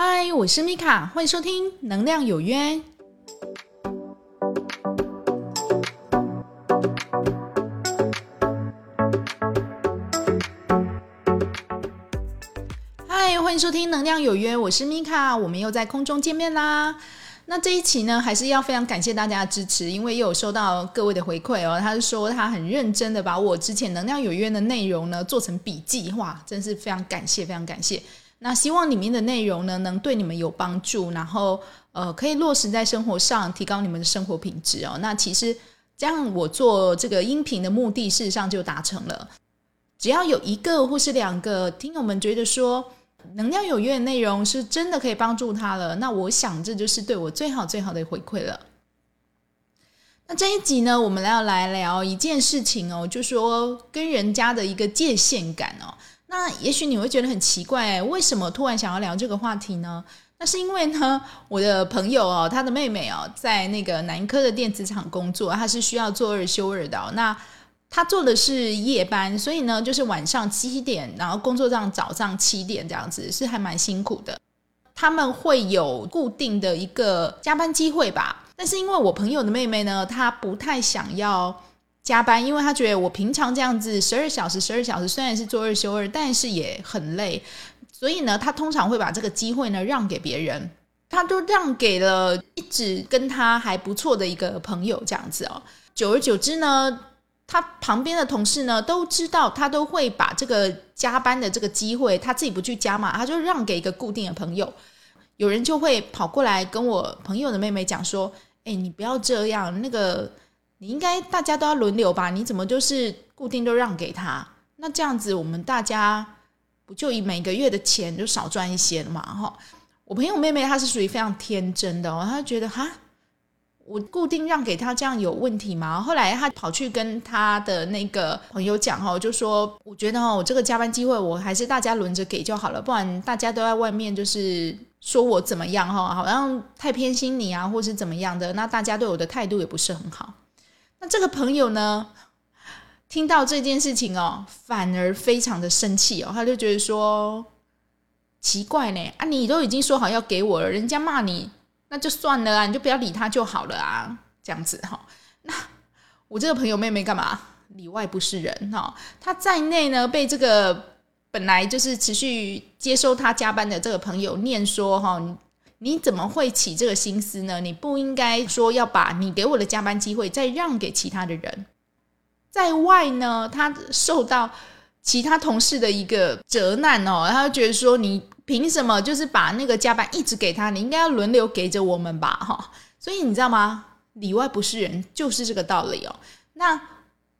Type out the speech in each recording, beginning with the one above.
嗨，我是米卡，欢迎收听《能量有约》。嗨，欢迎收听《能量有约》，我是米卡，我们又在空中见面啦。那这一期呢，还是要非常感谢大家的支持，因为又有收到各位的回馈哦。他是说他很认真的把我之前《能量有约》的内容呢做成笔记，哇，真是非常感谢，非常感谢。那希望里面的内容呢，能对你们有帮助，然后呃，可以落实在生活上，提高你们的生活品质哦。那其实这样，我做这个音频的目的，事实上就达成了。只要有一个或是两个听友们觉得说能量有约的内容是真的可以帮助他了，那我想这就是对我最好最好的回馈了。那这一集呢，我们要来聊一件事情哦，就说跟人家的一个界限感哦。那也许你会觉得很奇怪，为什么突然想要聊这个话题呢？那是因为呢，我的朋友哦，他的妹妹哦，在那个南科的电子厂工作，她是需要做二休二的。那她做的是夜班，所以呢，就是晚上七点，然后工作到早上七点这样子，是还蛮辛苦的。他们会有固定的一个加班机会吧？但是因为我朋友的妹妹呢，她不太想要。加班，因为他觉得我平常这样子十二小时，十二小时虽然是做二休二，但是也很累，所以呢，他通常会把这个机会呢让给别人，他都让给了一直跟他还不错的一个朋友这样子哦。久而久之呢，他旁边的同事呢都知道，他都会把这个加班的这个机会，他自己不去加嘛，他就让给一个固定的朋友。有人就会跑过来跟我朋友的妹妹讲说：“哎，你不要这样，那个。”你应该大家都要轮流吧？你怎么就是固定都让给他？那这样子我们大家不就以每个月的钱就少赚一些了嘛？哈，我朋友妹妹她是属于非常天真的哦，她觉得哈，我固定让给他这样有问题吗？后来她跑去跟她的那个朋友讲哈，就说我觉得哦，我这个加班机会我还是大家轮着给就好了，不然大家都在外面就是说我怎么样哈，好像太偏心你啊，或是怎么样的，那大家对我的态度也不是很好。那这个朋友呢，听到这件事情哦，反而非常的生气哦，他就觉得说奇怪呢啊，你都已经说好要给我了，人家骂你那就算了啊，你就不要理他就好了啊，这样子哈。那我这个朋友妹妹干嘛里外不是人哈？他在内呢，被这个本来就是持续接收他加班的这个朋友念说哈。你怎么会起这个心思呢？你不应该说要把你给我的加班机会再让给其他的人。在外呢，他受到其他同事的一个责难哦，他就觉得说你凭什么就是把那个加班一直给他？你应该要轮流给着我们吧，哈。所以你知道吗？里外不是人，就是这个道理哦。那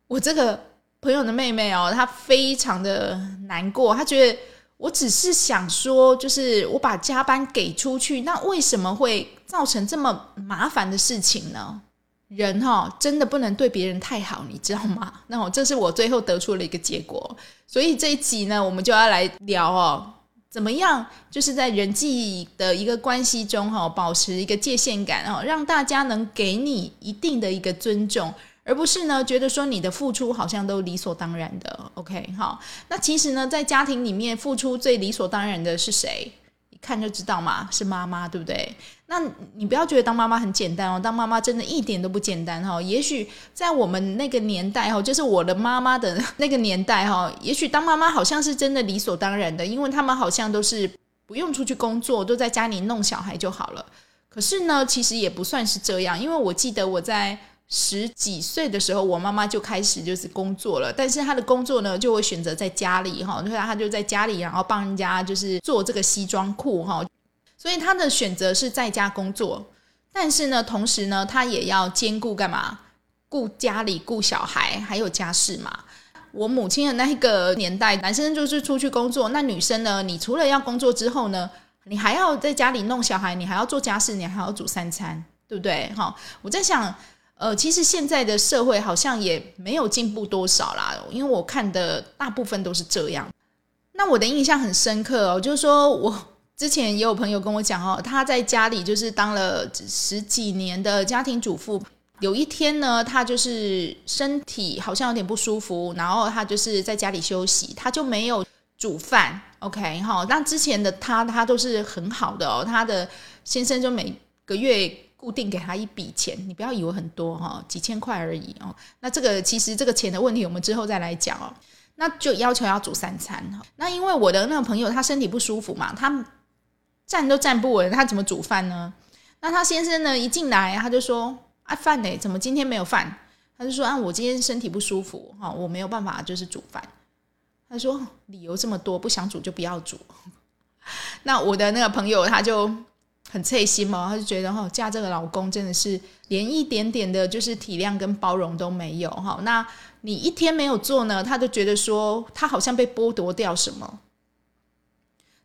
我这个朋友的妹妹哦，她非常的难过，她觉得。我只是想说，就是我把加班给出去，那为什么会造成这么麻烦的事情呢？人哈，真的不能对别人太好，你知道吗？那我这是我最后得出了一个结果。所以这一集呢，我们就要来聊哦，怎么样，就是在人际的一个关系中哈，保持一个界限感哦，让大家能给你一定的一个尊重。而不是呢，觉得说你的付出好像都理所当然的，OK，好，那其实呢，在家庭里面付出最理所当然的是谁？一看就知道嘛，是妈妈，对不对？那你不要觉得当妈妈很简单哦，当妈妈真的一点都不简单哈。也许在我们那个年代哈，就是我的妈妈的那个年代哈，也许当妈妈好像是真的理所当然的，因为他们好像都是不用出去工作，都在家里弄小孩就好了。可是呢，其实也不算是这样，因为我记得我在。十几岁的时候，我妈妈就开始就是工作了，但是她的工作呢，就会选择在家里哈，所以她就在家里，然后帮人家就是做这个西装裤哈，所以她的选择是在家工作，但是呢，同时呢，她也要兼顾干嘛？顾家里、顾小孩，还有家事嘛。我母亲的那个年代，男生就是出去工作，那女生呢，你除了要工作之后呢，你还要在家里弄小孩，你还要做家事，你还要煮三餐，对不对？哈，我在想。呃，其实现在的社会好像也没有进步多少啦，因为我看的大部分都是这样。那我的印象很深刻哦，就是说我之前也有朋友跟我讲哦，他在家里就是当了十几年的家庭主妇，有一天呢，他就是身体好像有点不舒服，然后他就是在家里休息，他就没有煮饭，OK，好，那之前的他他都是很好的哦，他的先生就每个月固定给他一笔钱，你不要以为很多哈，几千块而已哦。那这个其实这个钱的问题，我们之后再来讲哦。那就要求要煮三餐哈。那因为我的那个朋友他身体不舒服嘛，他站都站不稳，他怎么煮饭呢？那他先生呢一进来他就说啊饭呢？怎么今天没有饭？他就说啊我今天身体不舒服哈，我没有办法就是煮饭。他说理由这么多，不想煮就不要煮。那我的那个朋友他就很脆心嘛，他就觉得哈嫁这个老公真的是连一点点的就是体谅跟包容都没有哈。那你一天没有做呢，他就觉得说他好像被剥夺掉什么，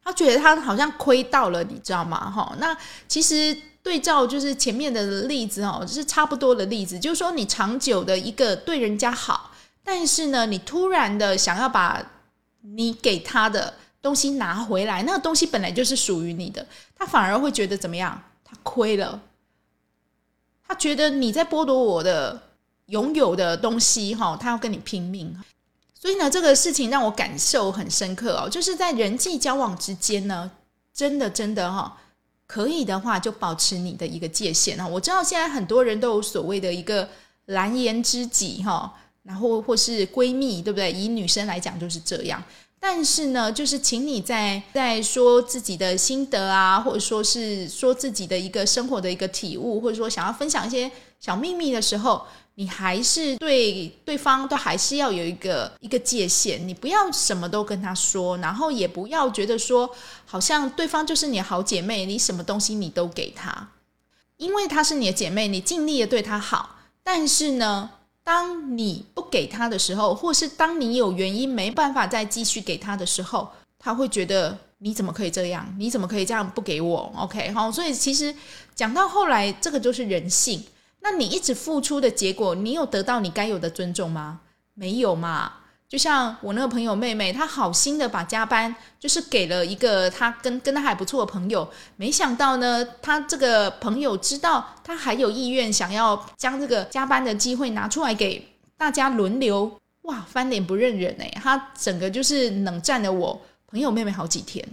他觉得他好像亏到了，你知道吗？哈，那其实对照就是前面的例子哦，就是差不多的例子，就是说你长久的一个对人家好，但是呢，你突然的想要把你给他的东西拿回来，那个东西本来就是属于你的，他反而会觉得怎么样？他亏了，他觉得你在剥夺我的拥有的东西，哈，他要跟你拼命。所以呢，这个事情让我感受很深刻哦，就是在人际交往之间呢，真的真的哈，可以的话就保持你的一个界限啊。我知道现在很多人都有所谓的一个蓝颜知己，哈。然后或是闺蜜，对不对？以女生来讲就是这样。但是呢，就是请你在在说自己的心得啊，或者说是说自己的一个生活的一个体悟，或者说想要分享一些小秘密的时候，你还是对对方都还是要有一个一个界限。你不要什么都跟他说，然后也不要觉得说好像对方就是你好姐妹，你什么东西你都给他，因为她是你的姐妹，你尽力的对她好。但是呢？当你给他的时候，或是当你有原因没办法再继续给他的时候，他会觉得你怎么可以这样？你怎么可以这样不给我？OK，好，所以其实讲到后来，这个就是人性。那你一直付出的结果，你有得到你该有的尊重吗？没有嘛。就像我那个朋友妹妹，她好心的把加班就是给了一个她跟跟她还不错的朋友，没想到呢，她这个朋友知道她还有意愿想要将这个加班的机会拿出来给大家轮流，哇，翻脸不认人哎，他整个就是冷战了我朋友妹妹好几天。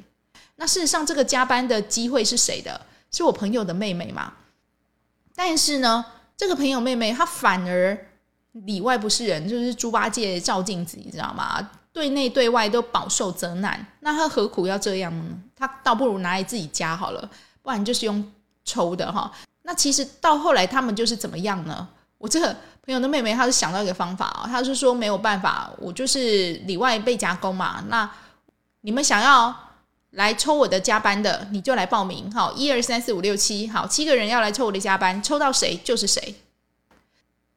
那事实上，这个加班的机会是谁的？是我朋友的妹妹嘛？但是呢，这个朋友妹妹她反而。里外不是人，就是猪八戒照镜子，你知道吗？对内对外都饱受责难，那他何苦要这样呢？他倒不如拿来自己家好了，不然就是用抽的哈。那其实到后来他们就是怎么样呢？我这个朋友的妹妹，她是想到一个方法啊，她是说没有办法，我就是里外被加工嘛。那你们想要来抽我的加班的，你就来报名，好，一二三四五六七，好，七个人要来抽我的加班，抽到谁就是谁。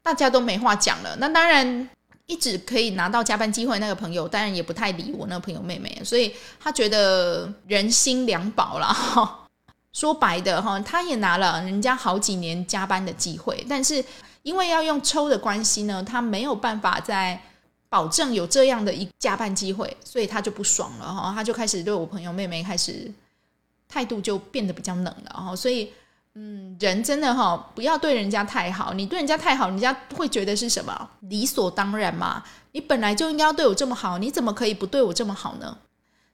大家都没话讲了，那当然一直可以拿到加班机会那个朋友，当然也不太理我那个朋友妹妹，所以他觉得人心两薄了哈。说白的哈，他也拿了人家好几年加班的机会，但是因为要用抽的关系呢，他没有办法在保证有这样的一加班机会，所以他就不爽了哈，他就开始对我朋友妹妹开始态度就变得比较冷了哈，所以。嗯，人真的哈，不要对人家太好。你对人家太好，人家会觉得是什么理所当然嘛？你本来就应该要对我这么好，你怎么可以不对我这么好呢？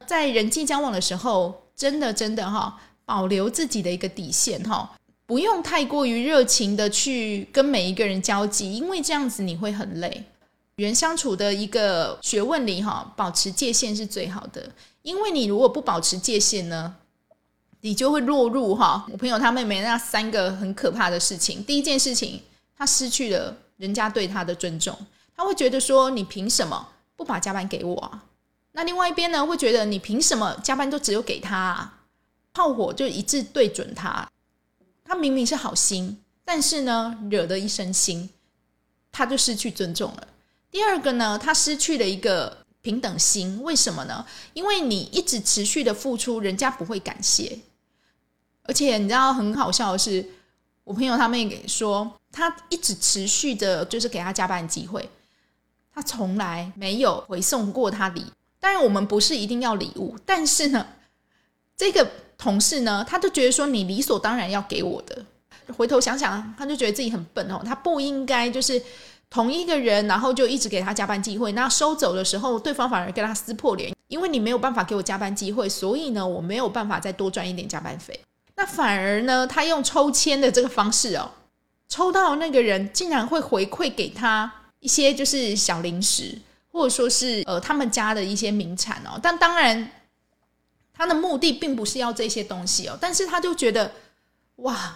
在人际交往的时候，真的真的哈，保留自己的一个底线哈，不用太过于热情的去跟每一个人交际，因为这样子你会很累。与人相处的一个学问里哈，保持界限是最好的，因为你如果不保持界限呢？你就会落入哈，我朋友他妹妹那三个很可怕的事情。第一件事情，他失去了人家对他的尊重，他会觉得说你凭什么不把加班给我啊？那另外一边呢，会觉得你凭什么加班都只有给他？啊？炮火就一致对准他，他明明是好心，但是呢，惹得一身腥，他就失去尊重了。第二个呢，他失去了一个平等心，为什么呢？因为你一直持续的付出，人家不会感谢。而且你知道很好笑的是，我朋友他们也说，他一直持续的，就是给他加班机会，他从来没有回送过他礼。当然，我们不是一定要礼物，但是呢，这个同事呢，他就觉得说你理所当然要给我的。回头想想，他就觉得自己很笨哦，他不应该就是同一个人，然后就一直给他加班机会，那收走的时候，对方反而跟他撕破脸。因为你没有办法给我加班机会，所以呢，我没有办法再多赚一点加班费。那反而呢，他用抽签的这个方式哦，抽到那个人竟然会回馈给他一些就是小零食，或者说是呃他们家的一些名产哦。但当然，他的目的并不是要这些东西哦，但是他就觉得哇。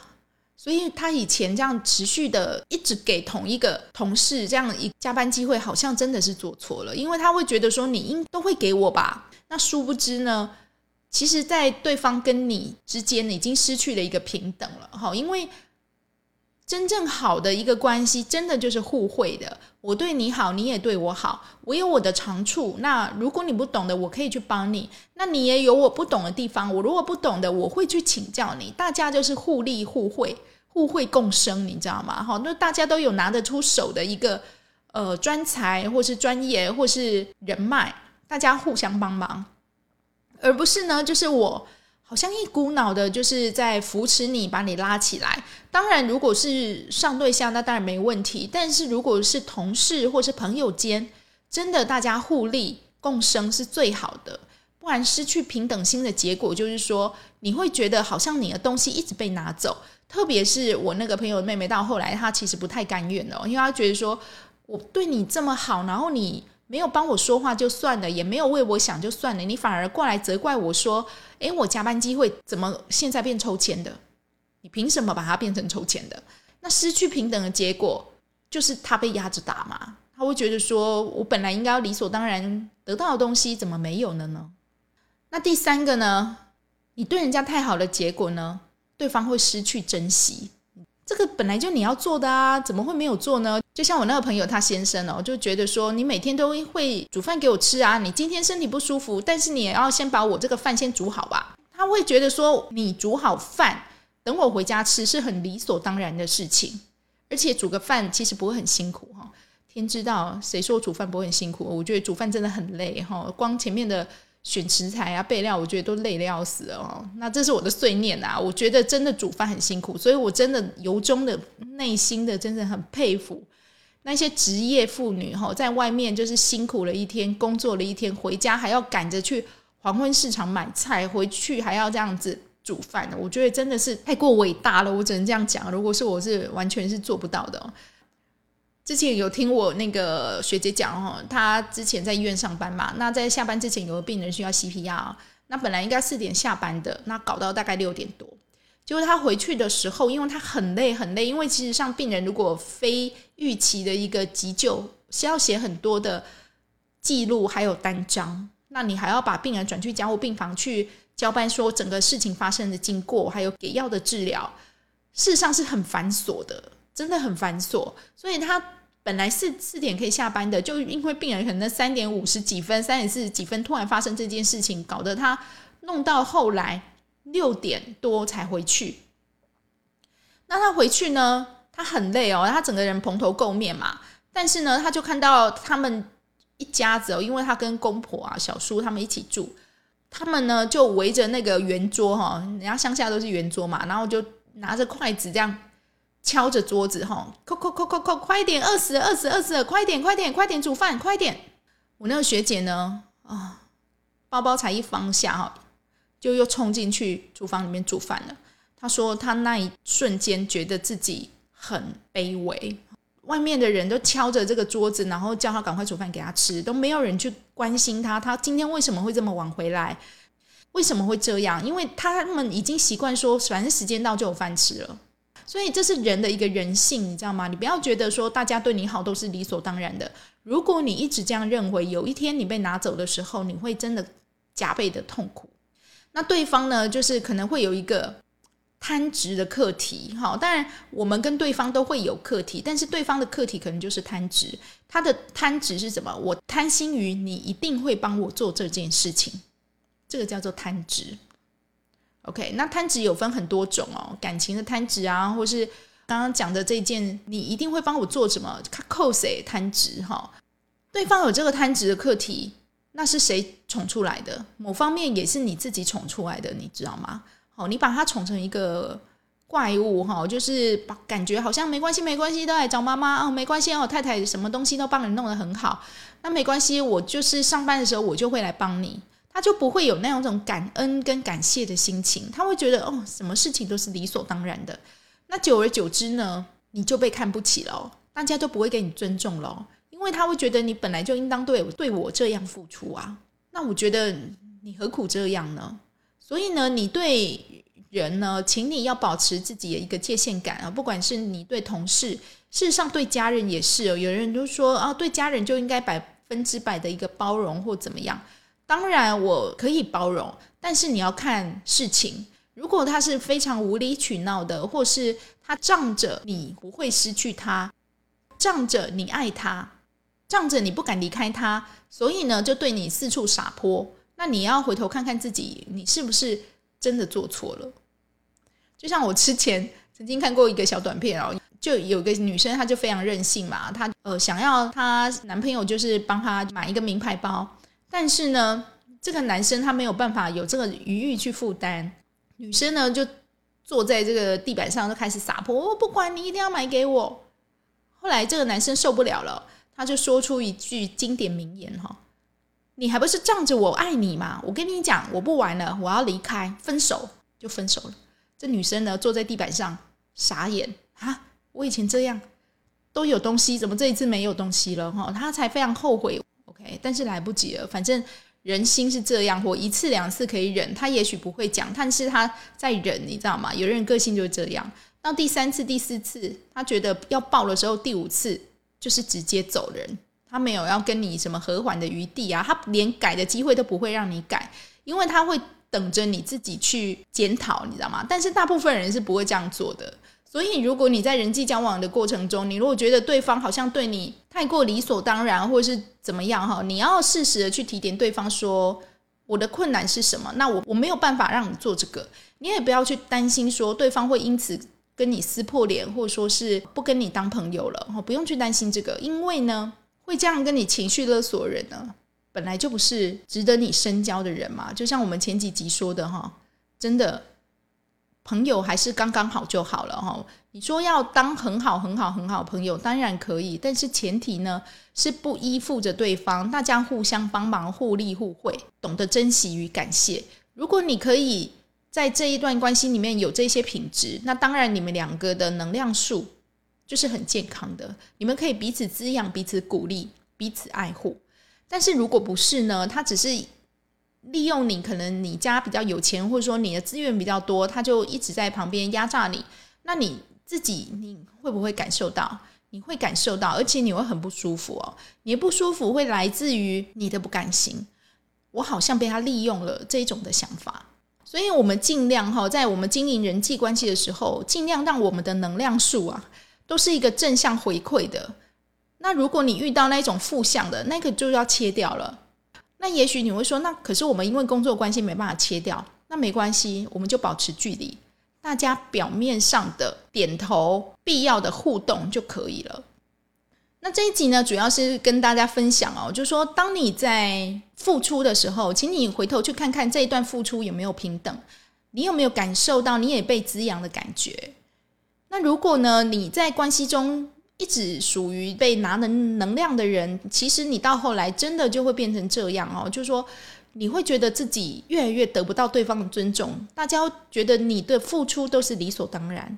所以他以前这样持续的一直给同一个同事这样一加班机会，好像真的是做错了，因为他会觉得说你应都会给我吧。那殊不知呢，其实，在对方跟你之间已经失去了一个平等了哈。因为真正好的一个关系，真的就是互惠的。我对你好，你也对我好。我有我的长处，那如果你不懂的，我可以去帮你。那你也有我不懂的地方，我如果不懂的，我会去请教你。大家就是互利互惠。互惠共生，你知道吗？哈，那大家都有拿得出手的一个呃专才，或是专业，或是人脉，大家互相帮忙，而不是呢，就是我好像一股脑的，就是在扶持你，把你拉起来。当然，如果是上对象，那当然没问题。但是如果是同事或是朋友间，真的大家互利共生是最好的。不然失去平等心的结果，就是说你会觉得好像你的东西一直被拿走。特别是我那个朋友的妹妹，到后来她其实不太甘愿的，因为她觉得说我对你这么好，然后你没有帮我说话就算了，也没有为我想就算了，你反而过来责怪我说：“诶，我加班机会怎么现在变抽签的？你凭什么把它变成抽签的？那失去平等的结果就是他被压着打嘛？他会觉得说我本来应该要理所当然得到的东西，怎么没有了呢？那第三个呢？你对人家太好的结果呢？对方会失去珍惜，这个本来就你要做的啊，怎么会没有做呢？就像我那个朋友他先生哦，就觉得说你每天都会煮饭给我吃啊，你今天身体不舒服，但是你也要先把我这个饭先煮好吧。他会觉得说你煮好饭等我回家吃是很理所当然的事情，而且煮个饭其实不会很辛苦哈。天知道谁说煮饭不会很辛苦？我觉得煮饭真的很累哈，光前面的。选食材啊，备料，我觉得都累得要死哦。那这是我的碎念啊。我觉得真的煮饭很辛苦，所以我真的由衷的内心的真的很佩服那些职业妇女哈，在外面就是辛苦了一天，工作了一天，回家还要赶着去黄昏市场买菜，回去还要这样子煮饭。我觉得真的是太过伟大了，我只能这样讲。如果是我是完全是做不到的。之前有听我那个学姐讲哦，她之前在医院上班嘛，那在下班之前有个病人需要 CPR，那本来应该四点下班的，那搞到大概六点多，结果他回去的时候，因为他很累很累，因为其实像病人如果非预期的一个急救，需要写很多的记录还有单张，那你还要把病人转去加护病房去交班，说整个事情发生的经过，还有给药的治疗，事实上是很繁琐的。真的很繁琐，所以他本来是四点可以下班的，就因为病人可能三点五十几分、三点四十几分突然发生这件事情，搞得他弄到后来六点多才回去。那他回去呢，他很累哦，他整个人蓬头垢面嘛。但是呢，他就看到他们一家子哦，因为他跟公婆啊、小叔他们一起住，他们呢就围着那个圆桌哈，人家乡下都是圆桌嘛，然后就拿着筷子这样。敲着桌子，哈，快快快快快，快点，饿死了，饿死，饿死了，快点，快点，快点煮饭，快点！我那个学姐呢，啊，包包才一放下，哈，就又冲进去厨房里面煮饭了。她说，她那一瞬间觉得自己很卑微，外面的人都敲着这个桌子，然后叫她赶快煮饭给她吃，都没有人去关心她。她今天为什么会这么晚回来？为什么会这样？因为他们已经习惯说，反正时间到就有饭吃了。所以这是人的一个人性，你知道吗？你不要觉得说大家对你好都是理所当然的。如果你一直这样认为，有一天你被拿走的时候，你会真的加倍的痛苦。那对方呢，就是可能会有一个贪执的课题。好，当然我们跟对方都会有课题，但是对方的课题可能就是贪执。他的贪执是什么？我贪心于你一定会帮我做这件事情，这个叫做贪执。OK，那贪执有分很多种哦，感情的贪执啊，或是刚刚讲的这件，你一定会帮我做什么？扣谁贪执哈？对方有这个贪执的课题，那是谁宠出来的？某方面也是你自己宠出来的，你知道吗？好，你把它宠成一个怪物哈，就是把感觉好像没关系，没关系，都来找妈妈哦，没关系哦，太太什么东西都帮你弄得很好，那没关系，我就是上班的时候我就会来帮你，他就不会有那种种感恩跟感谢的心情，他会觉得哦，什么事情都是理所当然的，那久而久之呢，你就被看不起了，大家都不会给你尊重了，因为他会觉得你本来就应当对对我这样付出啊，那我觉得你何苦这样呢？所以呢，你对。人呢，请你要保持自己的一个界限感啊！不管是你对同事，事实上对家人也是哦。有人就说啊，对家人就应该百分之百的一个包容或怎么样。当然我可以包容，但是你要看事情。如果他是非常无理取闹的，或是他仗着你不会失去他，仗着你爱他，仗着你不敢离开他，所以呢就对你四处撒泼。那你要回头看看自己，你是不是真的做错了？就像我之前曾经看过一个小短片哦，就有个女生，她就非常任性嘛，她呃想要她男朋友就是帮她买一个名牌包，但是呢，这个男生他没有办法有这个余裕去负担，女生呢就坐在这个地板上就开始撒泼，我不管你一定要买给我。后来这个男生受不了了，他就说出一句经典名言哈：“你还不是仗着我爱你嘛？我跟你讲，我不玩了，我要离开，分手就分手了。”这女生呢，坐在地板上傻眼啊！我以前这样都有东西，怎么这一次没有东西了？哈，她才非常后悔。OK，但是来不及了。反正人心是这样，我一次两次可以忍，他也许不会讲，但是他在忍，你知道吗？有人个性就是这样。到第三次、第四次，他觉得要爆的时候，第五次就是直接走人，他没有要跟你什么和缓的余地啊，他连改的机会都不会让你改，因为他会。等着你自己去检讨，你知道吗？但是大部分人是不会这样做的。所以，如果你在人际交往的过程中，你如果觉得对方好像对你太过理所当然，或者是怎么样哈，你要适时的去提点对方说我的困难是什么。那我我没有办法让你做这个，你也不要去担心说对方会因此跟你撕破脸，或者说是不跟你当朋友了。哈，不用去担心这个，因为呢，会这样跟你情绪勒索人呢。本来就不是值得你深交的人嘛，就像我们前几集说的哈，真的朋友还是刚刚好就好了哈。你说要当很好很好很好朋友，当然可以，但是前提呢是不依附着对方，大家互相帮忙、互利互惠，懂得珍惜与感谢。如果你可以在这一段关系里面有这些品质，那当然你们两个的能量数就是很健康的，你们可以彼此滋养、彼此鼓励、彼此爱护。但是如果不是呢？他只是利用你，可能你家比较有钱，或者说你的资源比较多，他就一直在旁边压榨你。那你自己你会不会感受到？你会感受到，而且你会很不舒服哦。你的不舒服会来自于你的不甘心，我好像被他利用了这一种的想法。所以，我们尽量哈，在我们经营人际关系的时候，尽量让我们的能量数啊，都是一个正向回馈的。那如果你遇到那种负向的，那个就要切掉了。那也许你会说，那可是我们因为工作关系没办法切掉，那没关系，我们就保持距离，大家表面上的点头、必要的互动就可以了。那这一集呢，主要是跟大家分享哦，就是说，当你在付出的时候，请你回头去看看这一段付出有没有平等，你有没有感受到你也被滋养的感觉？那如果呢，你在关系中，一直属于被拿能能量的人，其实你到后来真的就会变成这样哦，就是说你会觉得自己越来越得不到对方的尊重，大家觉得你的付出都是理所当然，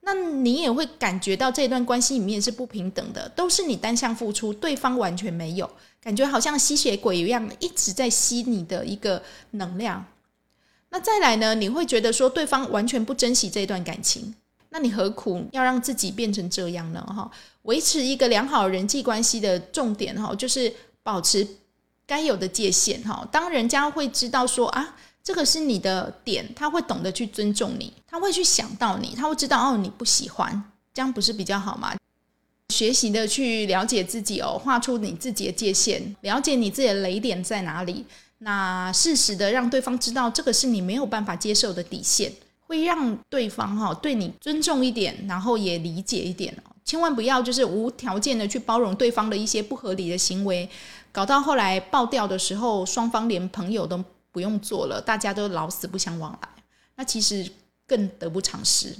那你也会感觉到这段关系里面是不平等的，都是你单向付出，对方完全没有，感觉好像吸血鬼一样一直在吸你的一个能量。那再来呢，你会觉得说对方完全不珍惜这段感情。那你何苦要让自己变成这样呢？哈，维持一个良好人际关系的重点哈，就是保持该有的界限哈。当人家会知道说啊，这个是你的点，他会懂得去尊重你，他会去想到你，他会知道哦，你不喜欢，这样不是比较好吗？学习的去了解自己哦，画出你自己的界限，了解你自己的雷点在哪里，那适时的让对方知道，这个是你没有办法接受的底线。会让对方哈对你尊重一点，然后也理解一点哦，千万不要就是无条件的去包容对方的一些不合理的行为，搞到后来爆掉的时候，双方连朋友都不用做了，大家都老死不相往来，那其实更得不偿失。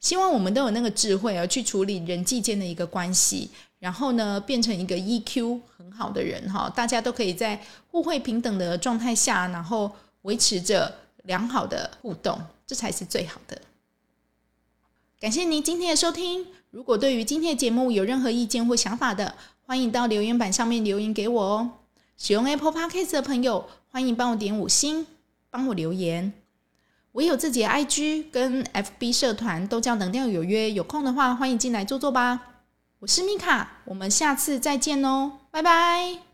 希望我们都有那个智慧而去处理人际间的一个关系，然后呢，变成一个 EQ 很好的人哈。大家都可以在互惠平等的状态下，然后维持着良好的互动，这才是最好的。感谢您今天的收听。如果对于今天的节目有任何意见或想法的，欢迎到留言板上面留言给我哦。使用 Apple Podcast 的朋友，欢迎帮我点五星，帮我留言。我有自己的 IG 跟 FB 社团，都叫能量有约。有空的话，欢迎进来坐坐吧。我是米卡，我们下次再见哦，拜拜。